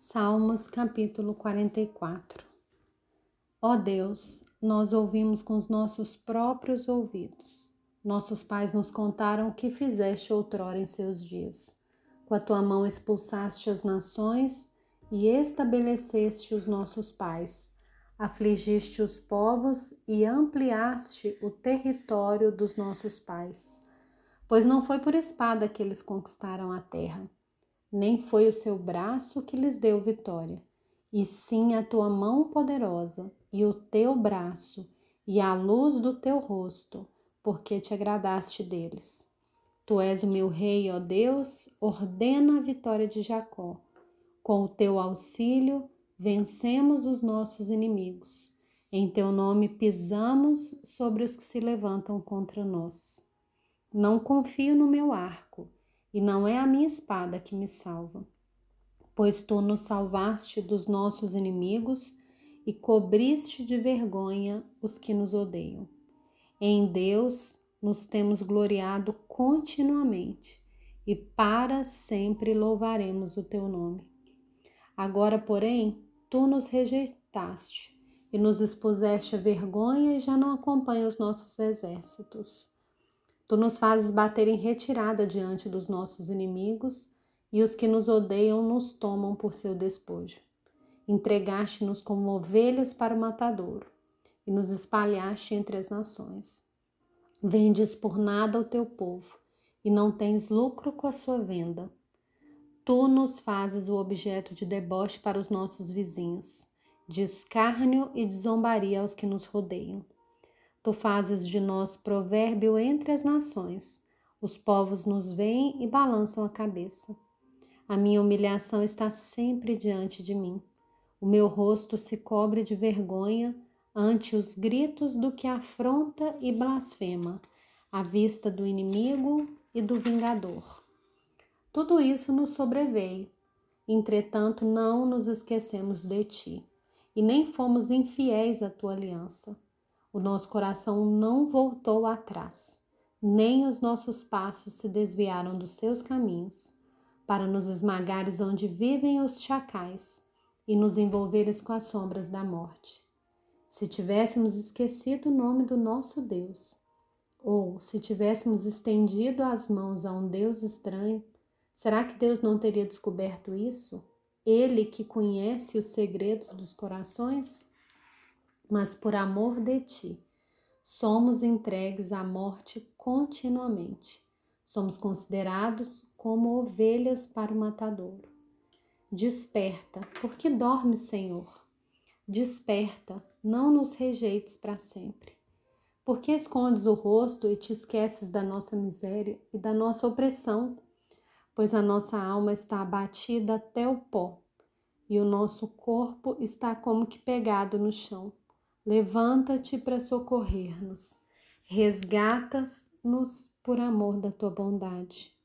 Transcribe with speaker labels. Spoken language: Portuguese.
Speaker 1: Salmos capítulo 44 Ó Deus, nós ouvimos com os nossos próprios ouvidos. Nossos pais nos contaram o que fizeste outrora em seus dias. Com a tua mão expulsaste as nações e estabeleceste os nossos pais. Afligiste os povos e ampliaste o território dos nossos pais. Pois não foi por espada que eles conquistaram a terra nem foi o seu braço que lhes deu vitória, e sim a tua mão poderosa e o teu braço e a luz do teu rosto, porque te agradaste deles. Tu és o meu rei, ó Deus, ordena a vitória de Jacó. Com o teu auxílio, vencemos os nossos inimigos. Em teu nome pisamos sobre os que se levantam contra nós. Não confio no meu arco e não é a minha espada que me salva, pois tu nos salvaste dos nossos inimigos e cobriste de vergonha os que nos odeiam. Em Deus nos temos gloriado continuamente e para sempre louvaremos o teu nome. Agora, porém, tu nos rejeitaste e nos expuseste a vergonha e já não acompanha os nossos exércitos. Tu nos fazes bater em retirada diante dos nossos inimigos, e os que nos odeiam nos tomam por seu despojo. Entregaste-nos como ovelhas para o matadouro, e nos espalhaste entre as nações. Vendes por nada o teu povo, e não tens lucro com a sua venda. Tu nos fazes o objeto de deboche para os nossos vizinhos, de escárnio e de zombaria aos que nos rodeiam. Tu fazes de nós provérbio entre as nações. Os povos nos veem e balançam a cabeça. A minha humilhação está sempre diante de mim. O meu rosto se cobre de vergonha ante os gritos do que afronta e blasfema, à vista do inimigo e do vingador. Tudo isso nos sobreveio. Entretanto, não nos esquecemos de ti, e nem fomos infiéis à tua aliança. O nosso coração não voltou atrás, nem os nossos passos se desviaram dos seus caminhos, para nos esmagares onde vivem os chacais e nos envolveres com as sombras da morte. Se tivéssemos esquecido o nome do nosso Deus, ou se tivéssemos estendido as mãos a um Deus estranho, será que Deus não teria descoberto isso? Ele que conhece os segredos dos corações? Mas por amor de ti, somos entregues à morte continuamente. Somos considerados como ovelhas para o matadouro. Desperta, porque dormes, Senhor. Desperta, não nos rejeites para sempre. Porque escondes o rosto e te esqueces da nossa miséria e da nossa opressão? Pois a nossa alma está abatida até o pó e o nosso corpo está como que pegado no chão. Levanta-te para socorrer-nos, resgata-nos por amor da tua bondade.